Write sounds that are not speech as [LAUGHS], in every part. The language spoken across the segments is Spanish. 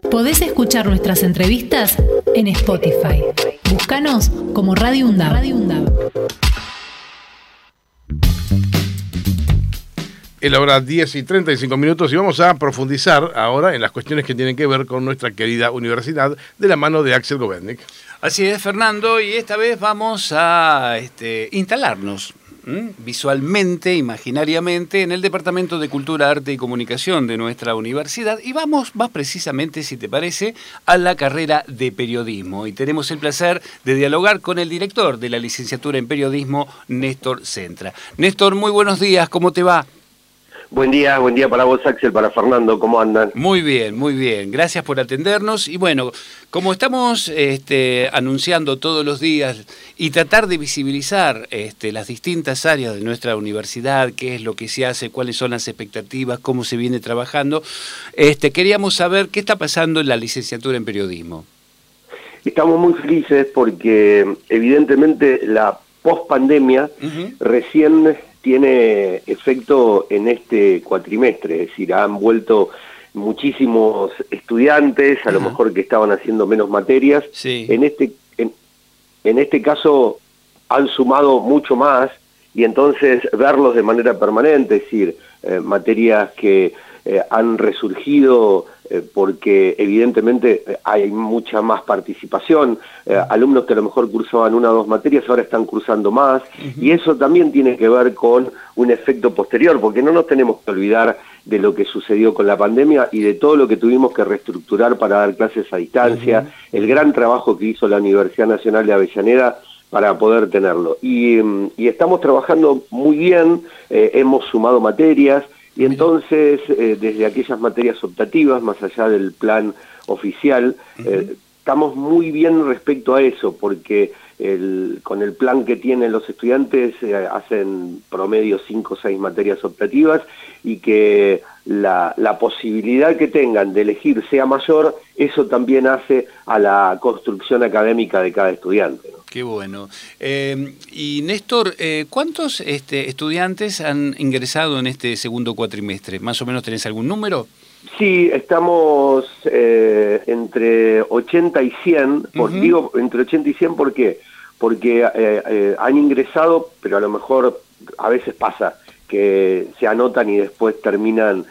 Podés escuchar nuestras entrevistas en Spotify. Búscanos como Radio UNDAB. Es la hora 10 y 35 minutos y vamos a profundizar ahora en las cuestiones que tienen que ver con nuestra querida universidad de la mano de Axel Govennik. Así es, Fernando, y esta vez vamos a este, instalarnos visualmente, imaginariamente, en el Departamento de Cultura, Arte y Comunicación de nuestra universidad y vamos más precisamente, si te parece, a la carrera de periodismo. Y tenemos el placer de dialogar con el director de la licenciatura en periodismo, Néstor Centra. Néstor, muy buenos días, ¿cómo te va? Buen día, buen día para vos, Axel, para Fernando, ¿cómo andan? Muy bien, muy bien. Gracias por atendernos. Y bueno, como estamos este, anunciando todos los días y tratar de visibilizar este, las distintas áreas de nuestra universidad, qué es lo que se hace, cuáles son las expectativas, cómo se viene trabajando, este, queríamos saber qué está pasando en la licenciatura en periodismo. Estamos muy felices porque evidentemente la post-pandemia recién tiene efecto en este cuatrimestre, es decir, han vuelto muchísimos estudiantes, a lo mejor que estaban haciendo menos materias. En, este, en, este caso han sumado mucho más y entonces verlos de manera permanente, es decir, eh, materias que eh, han resurgido eh, porque evidentemente eh, hay mucha más participación, alumnos que a lo mejor cursaban una o dos materias ahora están cursando más, y eso también tiene que ver con un efecto posterior, porque no nos tenemos que olvidar de lo que sucedió con la pandemia y de todo lo que tuvimos que reestructurar para dar clases a distancia, el gran trabajo que hizo la Universidad Nacional de Avellaneda para poder tenerlo. Y, mm, estamos trabajando muy bien, hemos sumado materias, y entonces, eh, desde aquellas materias optativas, más allá del plan oficial, eh, estamos muy bien respecto a eso, porque el, con el plan que tienen los estudiantes eh, hacen promedio cinco o seis materias optativas y que la, la, posibilidad que tengan de elegir sea mayor, eso también hace a la construcción académica de cada estudiante. Qué bueno. Eh, y Néstor, eh, ¿cuántos este, estudiantes han ingresado en este segundo cuatrimestre? ¿Más o menos tenés algún número? Sí, estamos eh, entre 80 y 100, digo entre 80 y 100, ¿por qué? Porque han ingresado, pero a lo mejor a veces pasa que se anotan y después terminan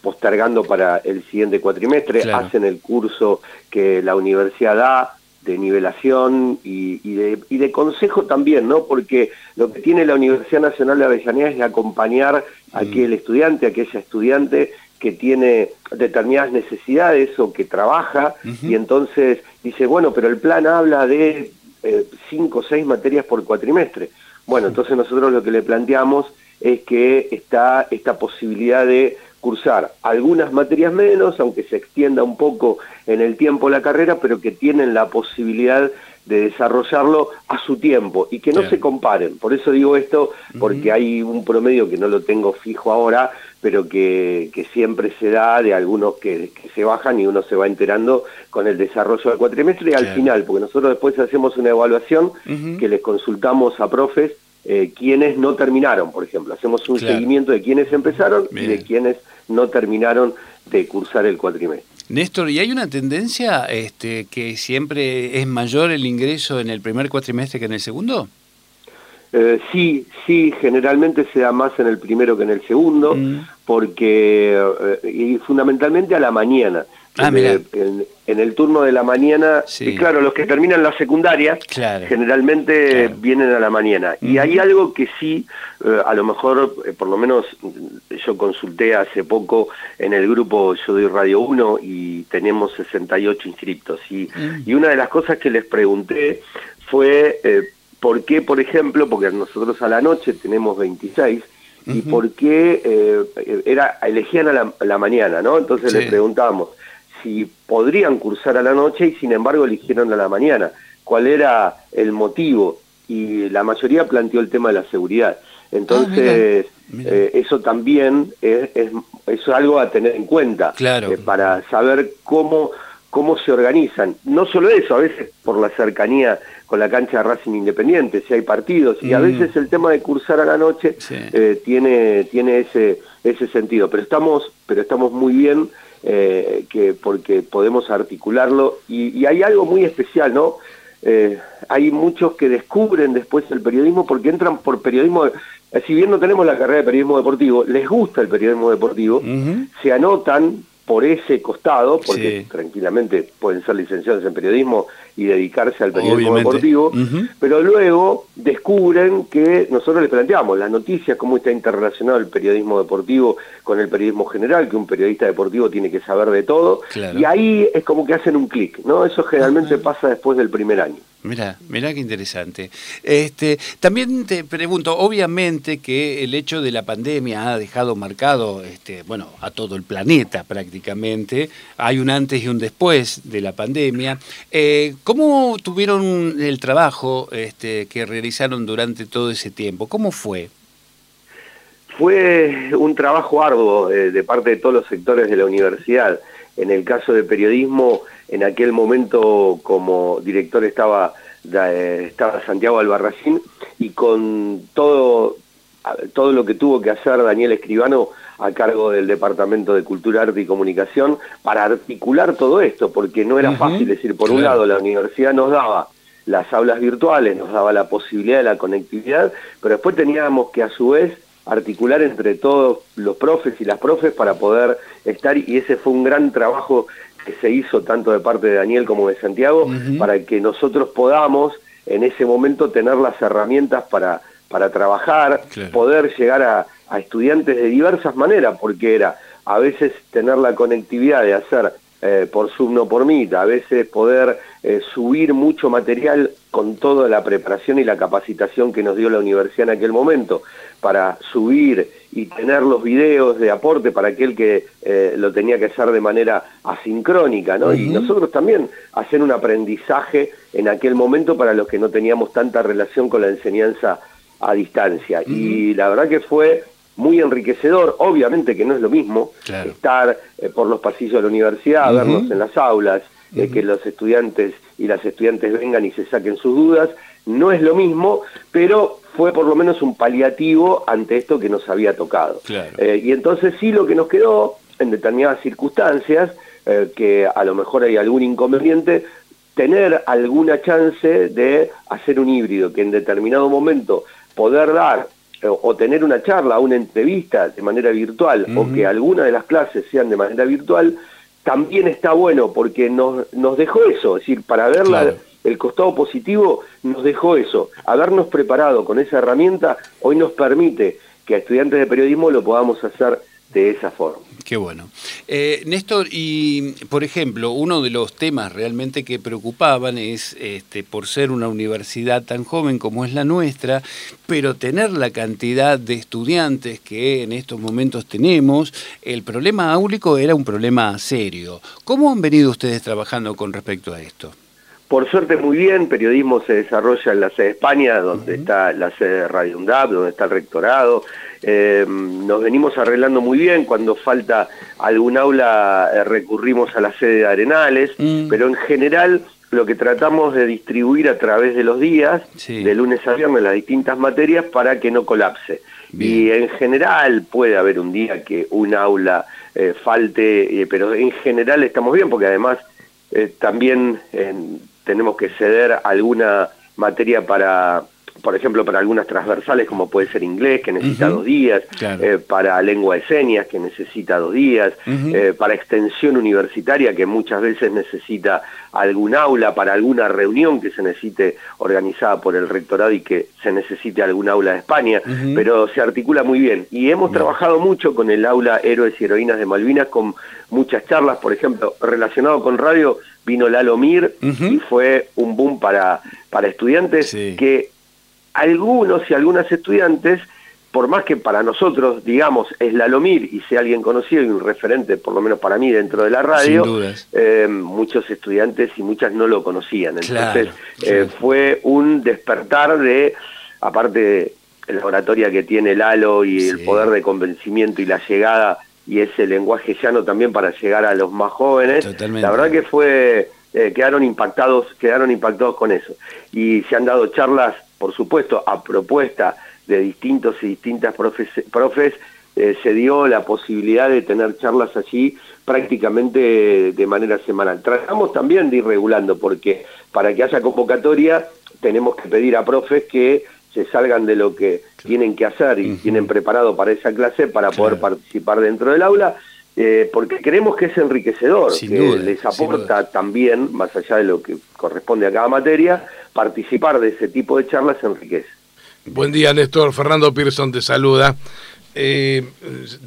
postergando para el siguiente cuatrimestre, hacen el curso que la universidad da, de nivelación y, de, y, de, consejo también, ¿no? Porque lo que tiene la Universidad Nacional de Avellaneda es de acompañar a mm. aquel estudiante, a aquella estudiante que tiene determinadas necesidades o que trabaja y entonces dice, bueno, pero el plan habla de eh, cinco o seis materias por cuatrimestre. Bueno, entonces nosotros lo que le planteamos es que está esta posibilidad de cursar algunas materias menos, aunque se extienda un poco en el tiempo la carrera, pero que tienen la posibilidad de desarrollarlo a su tiempo y que no se comparen. Por eso digo esto, porque hay un promedio que no lo tengo fijo ahora, pero que, que siempre se da de algunos que, se bajan y uno se va enterando con el desarrollo del cuatrimestre y al final, porque nosotros después hacemos una evaluación que les consultamos a profes eh, quienes no terminaron, por ejemplo. Hacemos un seguimiento de quienes empezaron y de quienes no terminaron de cursar el cuatrimestre. Néstor, ¿y hay una tendencia este, que siempre es mayor el ingreso en el primer cuatrimestre que en el segundo? Eh, sí, sí, generalmente se da más en el primero que en el segundo, mm. porque, eh, y fundamentalmente a la mañana. Ah, en, el turno de la mañana, y claro, los que terminan la secundaria generalmente vienen a la mañana. Y hay algo que sí, eh, a lo mejor, eh, por lo menos yo consulté hace poco en el grupo Yo doy Radio 1 y tenemos 68 inscriptos. Y, mm. y una de las cosas que les pregunté fue eh, por qué, por ejemplo, porque nosotros a la noche tenemos 26, y por qué era, elegían a la, mañana, ¿no? Entonces les preguntamos si podrían cursar a la noche y sin embargo eligieron a la mañana. ¿Cuál era el motivo? Y la mayoría planteó el tema de la seguridad. Entonces, ah, eh, eso también es, es, algo a tener en cuenta claro. Eh, para saber cómo, cómo se organizan. No solo eso, a veces por la cercanía con la cancha de Racing Independiente, si hay partidos, y a mm. veces el tema de cursar a la noche eh, tiene, tiene ese, ese sentido. Pero estamos, pero estamos muy bien eh, que porque podemos articularlo. Y, hay algo muy especial, ¿no? Eh, hay muchos que descubren después el periodismo porque entran por periodismo, si bien no tenemos la carrera de periodismo deportivo, les gusta el periodismo deportivo, se anotan por ese costado, porque tranquilamente pueden ser licenciados en periodismo y dedicarse al periodismo deportivo, pero luego descubren que nosotros les planteamos las noticias, cómo está interrelacionado el periodismo deportivo con el periodismo general, que un periodista deportivo tiene que saber de todo, y ahí es como que hacen un clic, ¿no? Eso generalmente pasa después del primer año. Mira, mira qué interesante. Este, también te pregunto, obviamente que el hecho de la pandemia ha dejado marcado, este, bueno, a todo el planeta prácticamente. Hay un antes y un después de la pandemia. Eh, ¿Cómo tuvieron el trabajo este, que realizaron durante todo ese tiempo? ¿Cómo fue? Fue un trabajo arduo eh, de parte de todos los sectores de la universidad. En el caso de periodismo, en aquel momento como director estaba, eh, estaba Santiago Albarracín y con todo, todo lo que tuvo que hacer Daniel Escribano a cargo del Departamento de Cultura, Arte y Comunicación para articular todo esto, porque no era fácil decir, por un lado, la universidad nos daba las aulas virtuales, nos daba la posibilidad de la conectividad, pero después teníamos que a su vez articular entre todos los profes y las profes para poder estar, y ese fue un gran trabajo que se hizo tanto de parte de Daniel como de Santiago, para que nosotros podamos en ese momento tener las herramientas para, para trabajar, poder llegar a, a estudiantes de diversas maneras, porque era a veces tener la conectividad de hacer eh, por Zoom no por Meet, a veces poder eh, subir mucho material con toda la preparación y la capacitación que nos dio la universidad en aquel momento, para subir y tener los videos de aporte para aquel que eh, lo tenía que hacer de manera asincrónica, ¿no? Y nosotros también hacer un aprendizaje en aquel momento para los que no teníamos tanta relación con la enseñanza a distancia. Y la verdad que fue muy enriquecedor, obviamente que no es lo mismo estar eh, por los pasillos de la universidad, vernos en las aulas, eh, que los estudiantes y las estudiantes vengan y se saquen sus dudas, no es lo mismo, pero fue por lo menos un paliativo ante esto que nos había tocado. Eh, y entonces sí lo que nos quedó en determinadas circunstancias, que a lo mejor hay algún inconveniente, tener alguna chance de hacer un híbrido, que en determinado momento poder dar o tener una charla, una entrevista de manera virtual, o que alguna de las clases sean de manera virtual, también está bueno porque nos, nos dejó eso, es decir, para ver el costado positivo nos dejó eso. Habernos preparado con esa herramienta hoy nos permite que a estudiantes de periodismo lo podamos hacer de esa forma. Qué bueno. Eh, Néstor, y por ejemplo, uno de los temas realmente que preocupaban es, este, por ser una universidad tan joven como es la nuestra, pero tener la cantidad de estudiantes que en estos momentos tenemos, el problema áulico era un problema serio. ¿Cómo han venido ustedes trabajando con respecto a esto? Por suerte muy bien, periodismo se desarrolla en la sede de España, donde está la sede de Radio UNDAP, donde está el rectorado. Eh, nos venimos arreglando muy bien, cuando falta algún aula eh, recurrimos a la sede de Arenales, mm. pero en general lo que tratamos de distribuir a través de los días, de lunes a viernes, las distintas materias para que no colapse. Y en general puede haber un día que un aula eh, falte, pero en general estamos bien, porque además también tenemos que ceder alguna materia para, por ejemplo, para algunas transversales como puede ser inglés, que necesita dos días, eh, para lengua de señas, que necesita dos días, eh, para extensión universitaria, que muchas veces necesita algún aula, para alguna reunión que se necesite organizada por el rectorado y que se necesite algún aula de España, pero se articula muy bien. Y hemos trabajado mucho con el aula Héroes y Heroínas de Malvinas, con muchas charlas, por ejemplo, relacionado con radio, vino Lalo Mir y fue un boom para, para estudiantes que algunos y algunas estudiantes, por más que para nosotros, digamos, es Lalomir y sea alguien conocido y un referente, por lo menos para mí, dentro de la radio, eh, muchos estudiantes y muchas no lo conocían. Entonces, eh, fue un despertar de, aparte de la oratoria que tiene Lalo y el poder de convencimiento y la llegada y ese lenguaje llano también para llegar a los más jóvenes. La verdad que fue eh, quedaron impactados, quedaron impactados con eso. Y se han dado charlas, por supuesto, a propuesta de distintos y distintas profes, profes eh, se dio la posibilidad de tener charlas allí prácticamente de manera semanal. Tratamos también de ir regulando, porque para que haya convocatoria tenemos que pedir a profes que se salgan de lo que tienen que hacer y tienen preparado para esa clase para poder participar dentro del aula, eh, porque creemos que es enriquecedor, que les aporta también, más allá de lo que corresponde a cada materia, participar de ese tipo de charlas enriquece. Buen día, Néstor. Fernando Pearson te saluda. Eh,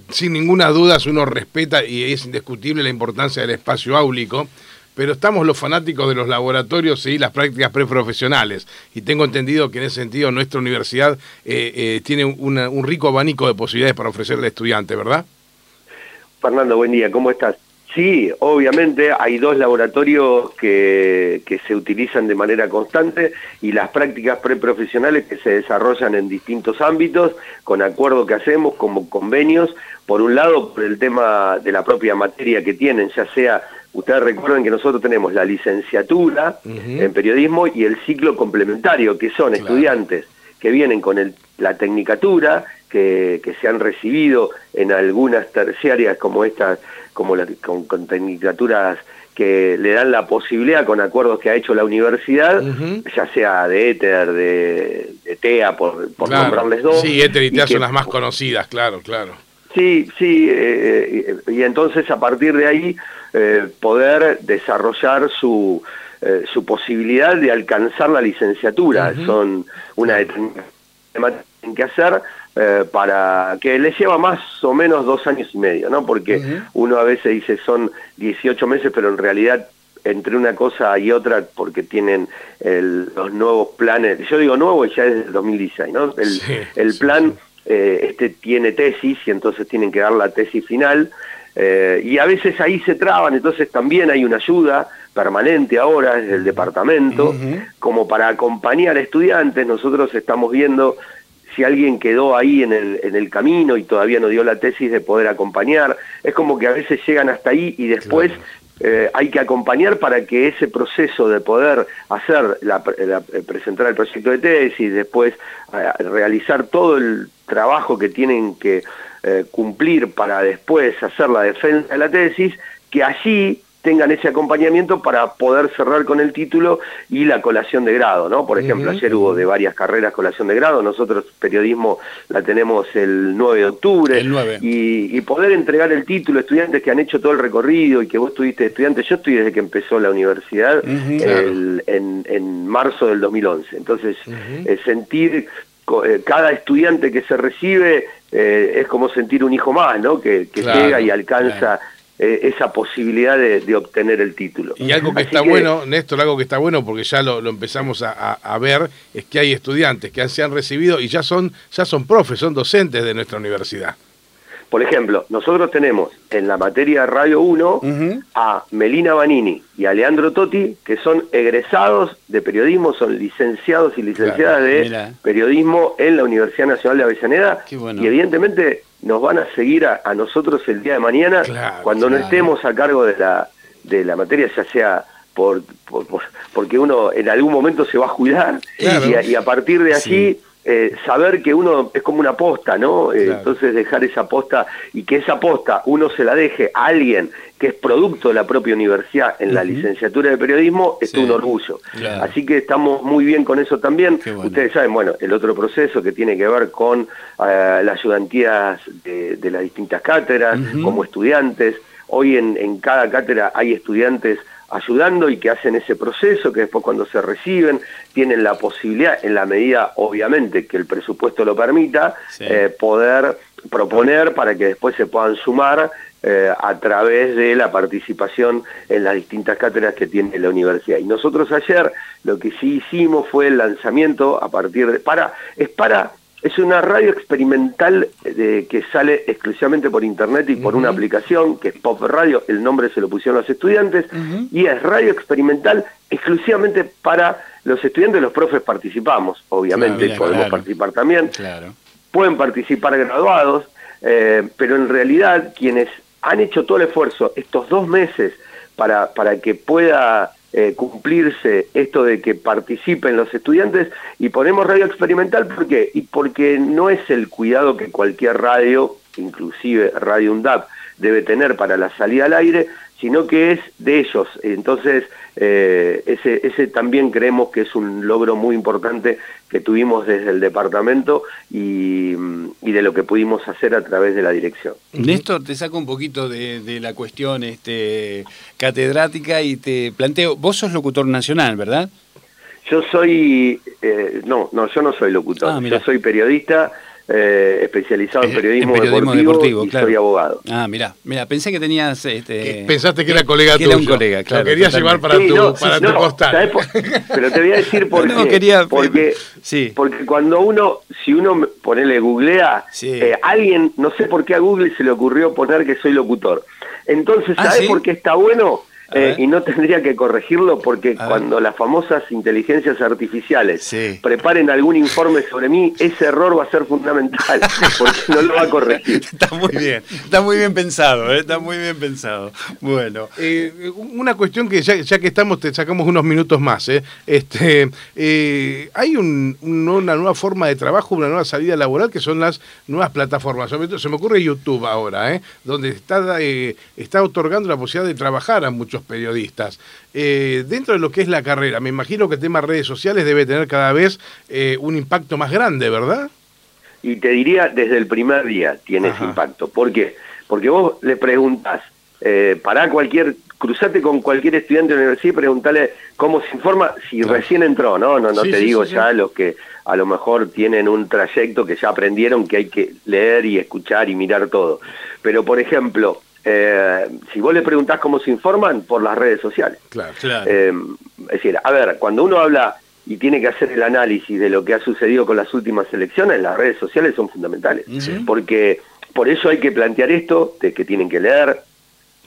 sin ninguna duda, uno respeta y es indiscutible la importancia del espacio áulico pero estamos los fanáticos de los laboratorios y las prácticas preprofesionales. Y tengo entendido que en ese sentido nuestra universidad eh, eh, tiene un rico abanico de posibilidades para ofrecerle al estudiante, ¿verdad? Fernando, buen día, ¿cómo estás? Sí, obviamente hay dos laboratorios que, que, se utilizan de manera constante y las prácticas preprofesionales que se desarrollan en distintos ámbitos, con acuerdo que hacemos, como convenios, por un lado por el tema de la propia materia que tienen, ya sea Ustedes recuerden que nosotros tenemos la licenciatura en periodismo y el ciclo complementario, que son estudiantes que vienen con el, la tecnicatura, que, se han recibido en algunas terciarias como estas, como con, tecnicaturas que le dan la posibilidad con acuerdos que ha hecho la universidad, ya sea de Éter, de, TEA, por, nombrarles dos. Sí, Éter y TEA son las más conocidas, claro, claro. Sí, sí, eh, y entonces a partir de ahí eh, poder desarrollar su, eh, su posibilidad de alcanzar la licenciatura. Son una determinación que hacer eh, para que les lleva más o menos dos años y medio, ¿no? Porque uno a veces dice son 18 meses, pero en realidad entre una cosa y otra, porque tienen los nuevos planes, yo digo nuevo ya es del 2016, ¿no? El, el plan este tiene tesis y entonces tienen que dar la tesis final eh, y a veces ahí se traban, entonces también hay una ayuda permanente ahora desde el departamento, como para acompañar a estudiantes. Nosotros estamos viendo si alguien quedó ahí en el, en el camino y todavía no dio la tesis de poder acompañar. Es como que a veces llegan hasta ahí y después eh, hay que acompañar para que ese proceso de poder hacer, la, presentar el proyecto de tesis, después eh, realizar todo el trabajo que tienen que eh, cumplir para después hacer la defensa de la tesis, que allí tengan ese acompañamiento para poder cerrar con el título y la colación de grado, ¿no? Por ejemplo, ayer hubo de varias carreras colación de grado, nosotros periodismo la tenemos el 9 de octubre, Y, poder entregar el título a estudiantes que han hecho todo el recorrido y que vos tuviste estudiante, yo estoy desde que empezó la universidad en, marzo del 2011, entonces eh, sentir eh, cada estudiante que se recibe eh, es como sentir un hijo más, ¿no? Que, llega y alcanza eh, esa posibilidad de, obtener el título. Y algo que está bueno, Néstor, algo que está bueno porque ya lo, empezamos a, ver, es que hay estudiantes que se han recibido y ya son, ya son profes, son docentes de nuestra universidad. Por ejemplo, nosotros tenemos en la materia Radio 1 a Melina Banini y a Leandro Totti, que son egresados de periodismo, son licenciados y licenciadas de periodismo en la Universidad Nacional de Avellaneda. Y evidentemente nos van a seguir a, nosotros el día de mañana cuando no estemos a cargo de la, de la materia, ya sea por, porque uno en algún momento se va a jubilar y, a, partir de allí eh, saber que uno es como una posta, ¿no? Eh, entonces dejar esa posta y que esa posta uno se la deje a alguien que es producto de la propia universidad en la licenciatura de periodismo es un orgullo. Así que estamos muy bien con eso también. Ustedes saben, bueno, el otro proceso que tiene que ver con eh, las ayudantías de, las distintas cátedras, como estudiantes. Hoy en, en cada cátedra hay estudiantes ayudando y que hacen ese proceso, que después cuando se reciben tienen la posibilidad, en la medida obviamente que el presupuesto lo permita, eh, poder proponer para que después se puedan sumar eh, a través de la participación en las distintas cátedras que tiene la universidad. Y nosotros ayer lo que sí hicimos fue el lanzamiento a partir de... para Es para es una radio experimental de, que sale exclusivamente por internet y por una aplicación que es Pop Radio, el nombre se lo pusieron los estudiantes, y es radio experimental exclusivamente para los estudiantes, los profes participamos, obviamente podemos participar también, pueden participar graduados, eh, pero en realidad quienes han hecho todo el esfuerzo estos dos meses para, para que pueda eh, cumplirse esto de que participen los estudiantes y ponemos radio experimental ¿por qué? y porque no es el cuidado que cualquier radio inclusive Radio UNDAP debe tener para la salida al aire, sino que es de ellos. Entonces, eh, ese, ese también creemos que es un logro muy importante que tuvimos desde el departamento y, de lo que pudimos hacer a través de la dirección. Néstor, te saco un poquito de, la cuestión este, catedrática y te planteo, vos sos locutor nacional, ¿verdad? Yo soy, eh, no, no, yo no soy locutor, ah, yo soy periodista eh, especializado en periodismo, deportivo, y soy abogado. Ah, mira, mira, pensé que tenías... Este, Pensaste que era colega tuyo. Era un colega, claro. Lo querías llevar para tu, para tu costal. Pero te voy a decir [LAUGHS] por qué. Quería, porque, sí. porque cuando uno, si uno, ponele, googlea, eh, alguien, no sé por qué a Google se le ocurrió poner que soy locutor. Entonces, ah, ¿sabes por qué está bueno? Eh, y no tendría que corregirlo porque cuando las famosas inteligencias artificiales preparen algún informe sobre mí, ese error va a ser fundamental [LAUGHS] porque no lo va a corregir. Está muy bien, está muy bien pensado, ¿eh? está muy bien pensado. Bueno, eh, una cuestión que ya, que estamos, te sacamos unos minutos más. Este, hay una nueva forma de trabajo, una nueva salida laboral que son las nuevas plataformas. Se me ocurre YouTube ahora, donde está, está otorgando la posibilidad de trabajar a muchos periodistas. Eh, dentro de lo que es la carrera, me imagino que el tema redes sociales debe tener cada vez eh, un impacto más grande, ¿verdad? Y te diría, desde el primer día tiene ese impacto. ¿Por qué? Porque vos le preguntás, eh, para cualquier, cruzate con cualquier estudiante de la universidad y preguntale cómo se informa si recién entró, ¿no? No, no te digo ya los que a lo mejor tienen un trayecto que ya aprendieron que hay que leer y escuchar y mirar todo. Pero, por ejemplo, eh, si vos le preguntás cómo se informan, por las redes sociales. Claro, eh, es decir, a ver, cuando uno habla y tiene que hacer el análisis de lo que ha sucedido con las últimas elecciones, las redes sociales son fundamentales. Porque por eso hay que plantear esto, de que tienen que leer,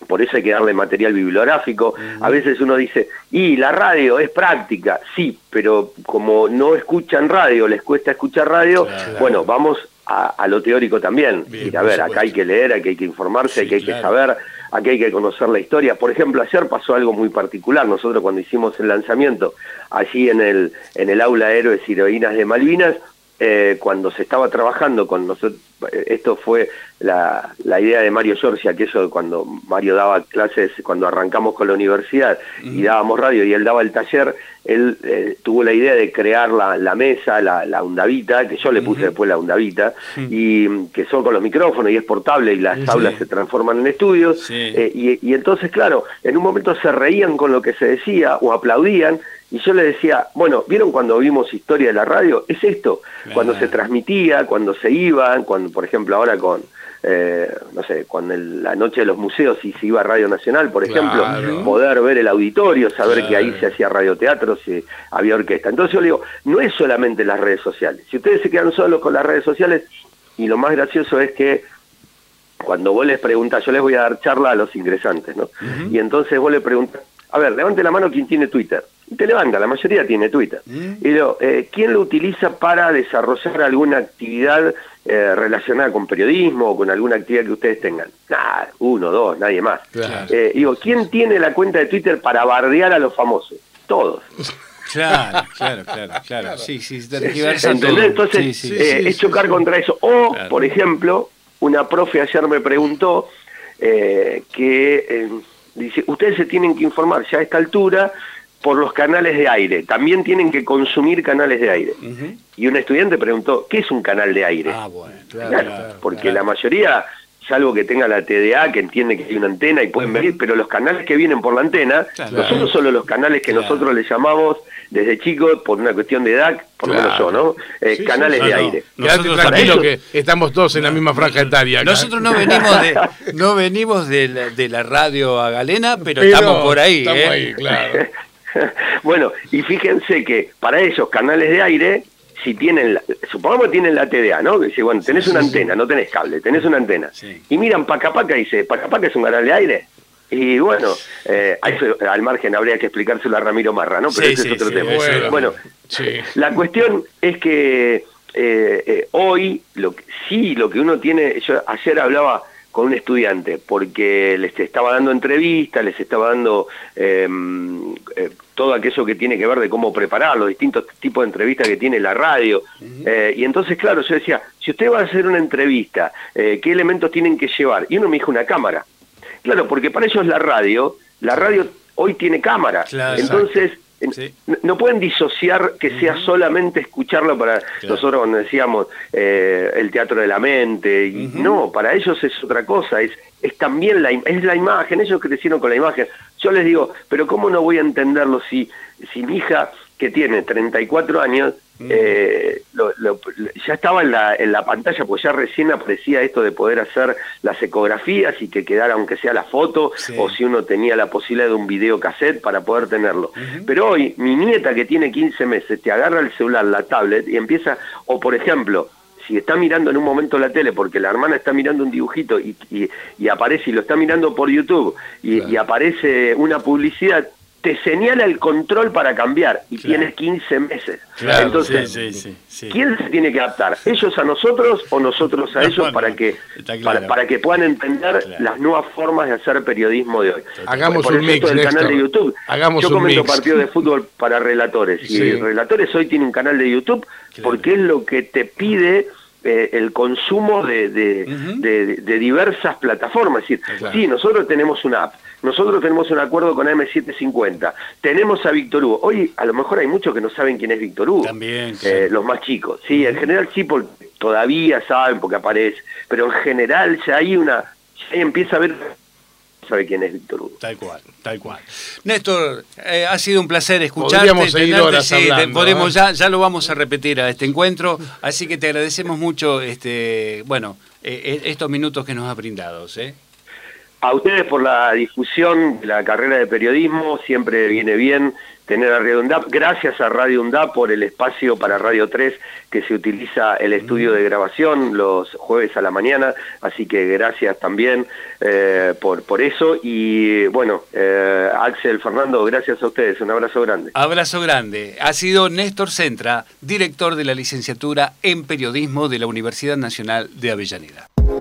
por eso hay que darle material bibliográfico. A veces uno dice, y la radio es práctica, sí, pero como no escuchan radio, les cuesta escuchar radio, bueno, vamos a, lo teórico también. a ver, acá hay que leer, aquí hay que informarse, aquí hay que saber, aquí hay que conocer la historia. Por ejemplo, ayer pasó algo muy particular. Nosotros cuando hicimos el lanzamiento allí en el, en el aula Héroes y Heroínas de Malvinas, eh, cuando se estaba trabajando con nosotros, eh, esto fue la, la idea de Mario Giorgia, que eso cuando Mario daba clases, cuando arrancamos con la universidad y dábamos radio y él daba el taller, él eh, tuvo la idea de crear la, la mesa, la, la, undavita, que yo le puse después la undavita, y que son con los micrófonos y es portable y las aulas se transforman en estudios. y, y entonces, claro, en un momento se reían con lo que se decía o aplaudían, y yo le decía, bueno, ¿vieron cuando vimos historia de la radio? Es esto, cuando se transmitía, cuando se iban, cuando, por ejemplo, ahora con, eh, no sé, con la noche de los museos y se iba a Radio Nacional, por ejemplo, poder ver el auditorio, saber que ahí se hacía radioteatro, si había orquesta. Entonces yo le digo, no es solamente las redes sociales. Si ustedes se quedan solos con las redes sociales, y lo más gracioso es que cuando vos les preguntas, yo les voy a dar charla a los ingresantes, ¿no? Y entonces vos le preguntas, a ver, levante la mano quien tiene Twitter. Y te levanta, la mayoría tiene Twitter. Mm. Y lo, eh, ¿quién lo utiliza para desarrollar alguna actividad eh, relacionada con periodismo o con alguna actividad que ustedes tengan? Nada, uno, dos, nadie más. Eh, digo, ¿quién tiene la cuenta de Twitter para bardear a los famosos? Todos. [LAUGHS] Claro, claro, claro, claro. Sí, sí, Entonces, es chocar contra eso. O, por ejemplo, una profe ayer me preguntó que Dice, ustedes se tienen que informar ya a esta altura por los canales de aire. También tienen que consumir canales de aire. Y un estudiante preguntó, ¿qué es un canal de aire? Ah, bueno, claro, porque la mayoría, salvo que tenga la TDA, que entiende que hay una antena y pueden venir, pero los canales que vienen por la antena no son solo los canales que nosotros le llamamos desde chicos, por una cuestión de edad, por lo menos yo, ¿no? Eh, canales de aire. Quédate tranquilo que estamos todos en la misma franja etaria. Nosotros no venimos de, no venimos de la, de la radio a Galena, pero, estamos por ahí. Estamos ¿eh? ahí, claro. [LAUGHS] [LAUGHS] bueno, y fíjense que para ellos canales de aire si tienen, supongamos que tienen la TDA, ¿no? Que dice, bueno, tenés una antena, no tenés cable, tenés una antena. Y miran Pacapaca y dice, ¿Pacapaca es un canal de aire? Y bueno, eh, al margen habría que explicárselo a Ramiro Marra, ¿no? Pero ese es otro tema. Bueno, la cuestión es que eh, eh, hoy, lo sí, lo que uno tiene, yo ayer hablaba con un estudiante, porque les estaba dando entrevistas, les estaba dando em, eh, todo aquello que tiene que ver de cómo preparar, los distintos tipos de entrevistas que tiene la radio. Eh, y entonces, claro, yo decía, si usted va a hacer una entrevista, eh, ¿qué elementos tienen que llevar? Y uno me dijo una cámara. Claro, porque para ellos la radio, la radio hoy tiene cámara. entonces... No pueden disociar que sea solamente escucharlo para nosotros cuando decíamos eh, el teatro de la mente. Y No, para ellos es otra cosa, es, es también la, es la imagen, ellos crecieron con la imagen. Yo les digo, pero ¿cómo no voy a entenderlo si, si mi hija, que tiene 34 años, eh, ya estaba en la, en la pantalla, pues ya recién aparecía esto de poder hacer las ecografías y que quedara aunque sea la foto, o si uno tenía la posibilidad de un video cassette para poder tenerlo. Pero hoy, mi nieta que tiene 15 meses, te agarra el celular, la tablet, y empieza, o por ejemplo, si está mirando en un momento la tele porque la hermana está mirando un dibujito y, y, aparece y lo está mirando por YouTube y aparece una publicidad, te señala el control para cambiar y tiene 15 meses. Entonces, ¿quién se tiene que adaptar? ¿Ellos a nosotros o nosotros a ellos para que para, que puedan entender las nuevas formas de hacer periodismo de hoy? Hagamos un mix, del canal de YouTube. Yo comento partidos de fútbol para relatores y relatores hoy tiene un canal de YouTube porque es lo que te pide eh, el consumo de, de, diversas plataformas. Es decir, sí, nosotros tenemos una app, nosotros tenemos un acuerdo con AM750, tenemos a Víctor Hugo. Hoy a lo mejor hay muchos que no saben quién es Víctor Hugo. También. Eh, los más chicos. Sí, en general sí, porque todavía saben porque aparece, pero en general ya hay una, ya empieza a ver sabe quién es Víctor Hugo. Tal cual, tal cual. Néstor, eh, ha sido un placer escucharte. Podríamos seguir horas hablando, podemos, ¿eh? ya, ya lo vamos a repetir a este encuentro, así que te agradecemos mucho este, bueno, eh, estos minutos que nos has brindado. A ustedes por la difusión de la carrera de periodismo, siempre viene bien tener a Radio UNDAP. Gracias a Radio UNDAP por el espacio para Radio 3 que se utiliza el estudio de grabación los jueves a la mañana, así que gracias también eh, por, por eso. Y bueno, eh, Axel, Fernando, gracias a ustedes, un abrazo grande. Abrazo grande. Ha sido Néstor Centra, director de la licenciatura en periodismo de la Universidad Nacional de Avellaneda.